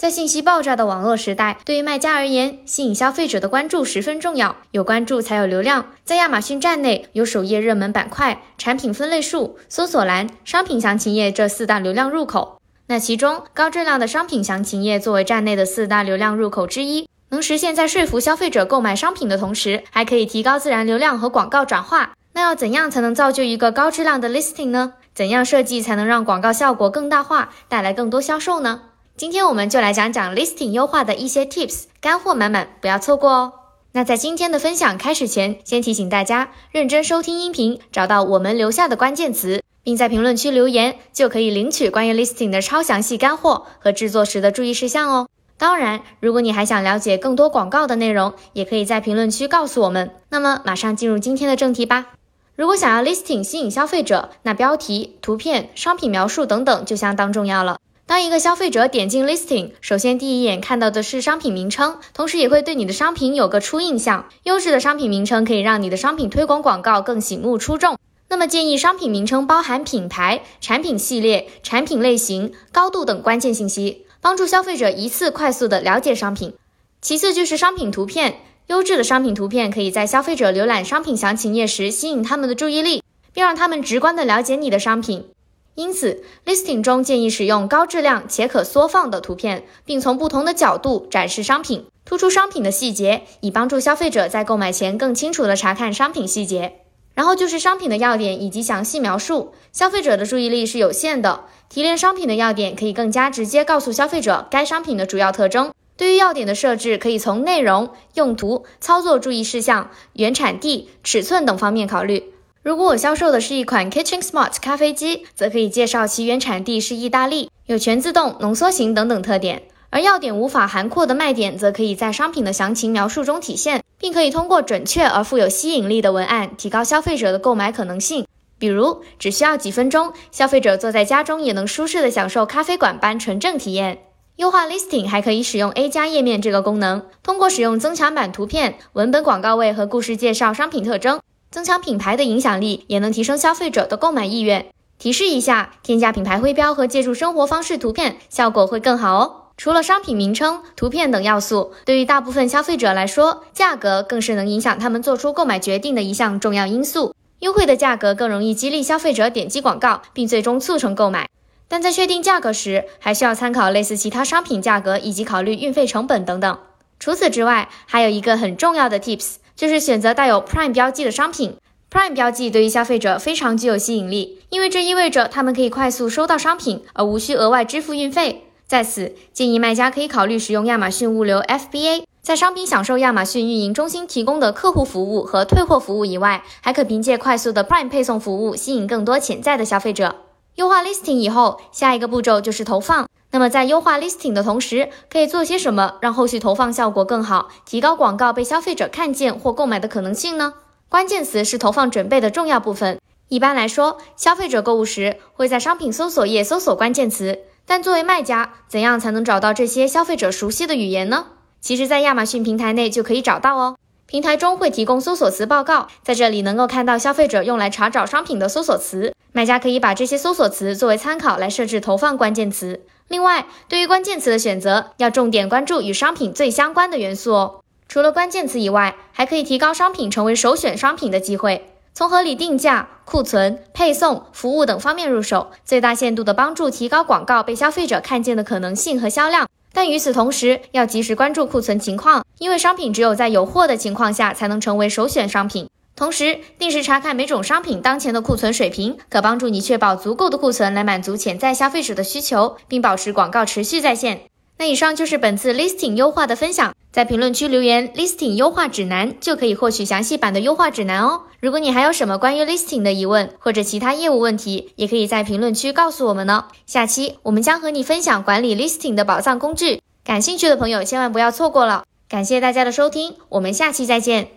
在信息爆炸的网络时代，对于卖家而言，吸引消费者的关注十分重要。有关注才有流量。在亚马逊站内，有首页热门板块、产品分类数、搜索栏、商品详情页这四大流量入口。那其中，高质量的商品详情页作为站内的四大流量入口之一，能实现在说服消费者购买商品的同时，还可以提高自然流量和广告转化。那要怎样才能造就一个高质量的 listing 呢？怎样设计才能让广告效果更大化，带来更多销售呢？今天我们就来讲讲 listing 优化的一些 tips，干货满满，不要错过哦。那在今天的分享开始前，先提醒大家认真收听音频，找到我们留下的关键词，并在评论区留言，就可以领取关于 listing 的超详细干货和制作时的注意事项哦。当然，如果你还想了解更多广告的内容，也可以在评论区告诉我们。那么，马上进入今天的正题吧。如果想要 listing 吸引消费者，那标题、图片、商品描述等等就相当重要了。当一个消费者点进 listing，首先第一眼看到的是商品名称，同时也会对你的商品有个初印象。优质的商品名称可以让你的商品推广广告更醒目出众。那么建议商品名称包含品牌、产品系列、产品类型、高度等关键信息，帮助消费者一次快速的了解商品。其次就是商品图片，优质的商品图片可以在消费者浏览商品详情页时吸引他们的注意力，并让他们直观的了解你的商品。因此，listing 中建议使用高质量且可缩放的图片，并从不同的角度展示商品，突出商品的细节，以帮助消费者在购买前更清楚地查看商品细节。然后就是商品的要点以及详细描述。消费者的注意力是有限的，提炼商品的要点可以更加直接告诉消费者该商品的主要特征。对于要点的设置，可以从内容、用途、操作注意事项、原产地、尺寸等方面考虑。如果我销售的是一款 Kitchen Smart 咖啡机，则可以介绍其原产地是意大利，有全自动、浓缩型等等特点。而要点无法涵括的卖点，则可以在商品的详情描述中体现，并可以通过准确而富有吸引力的文案，提高消费者的购买可能性。比如，只需要几分钟，消费者坐在家中也能舒适的享受咖啡馆般纯正体验。优化 Listing 还可以使用 A 加页面这个功能，通过使用增强版图片、文本广告位和故事介绍商品特征。增强品牌的影响力，也能提升消费者的购买意愿。提示一下，添加品牌徽标和借助生活方式图片，效果会更好哦。除了商品名称、图片等要素，对于大部分消费者来说，价格更是能影响他们做出购买决定的一项重要因素。优惠的价格更容易激励消费者点击广告，并最终促成购买。但在确定价格时，还需要参考类似其他商品价格，以及考虑运费成本等等。除此之外，还有一个很重要的 tips。就是选择带有 Prime 标记的商品。Prime 标记对于消费者非常具有吸引力，因为这意味着他们可以快速收到商品，而无需额外支付运费。在此，建议卖家可以考虑使用亚马逊物流 FBA，在商品享受亚马逊运营中心提供的客户服务和退货服务以外，还可凭借快速的 Prime 配送服务吸引更多潜在的消费者。优化 Listing 以后，下一个步骤就是投放。那么在优化 listing 的同时，可以做些什么让后续投放效果更好，提高广告被消费者看见或购买的可能性呢？关键词是投放准备的重要部分。一般来说，消费者购物时会在商品搜索页搜索关键词，但作为卖家，怎样才能找到这些消费者熟悉的语言呢？其实，在亚马逊平台内就可以找到哦。平台中会提供搜索词报告，在这里能够看到消费者用来查找商品的搜索词，卖家可以把这些搜索词作为参考来设置投放关键词。另外，对于关键词的选择，要重点关注与商品最相关的元素哦。除了关键词以外，还可以提高商品成为首选商品的机会。从合理定价、库存、配送、服务等方面入手，最大限度的帮助提高广告被消费者看见的可能性和销量。但与此同时，要及时关注库存情况，因为商品只有在有货的情况下，才能成为首选商品。同时，定时查看每种商品当前的库存水平，可帮助你确保足够的库存来满足潜在消费者的需求，并保持广告持续在线。那以上就是本次 listing 优化的分享，在评论区留言 listing 优化指南，就可以获取详细版的优化指南哦。如果你还有什么关于 listing 的疑问，或者其他业务问题，也可以在评论区告诉我们呢。下期我们将和你分享管理 listing 的宝藏工具，感兴趣的朋友千万不要错过了。感谢大家的收听，我们下期再见。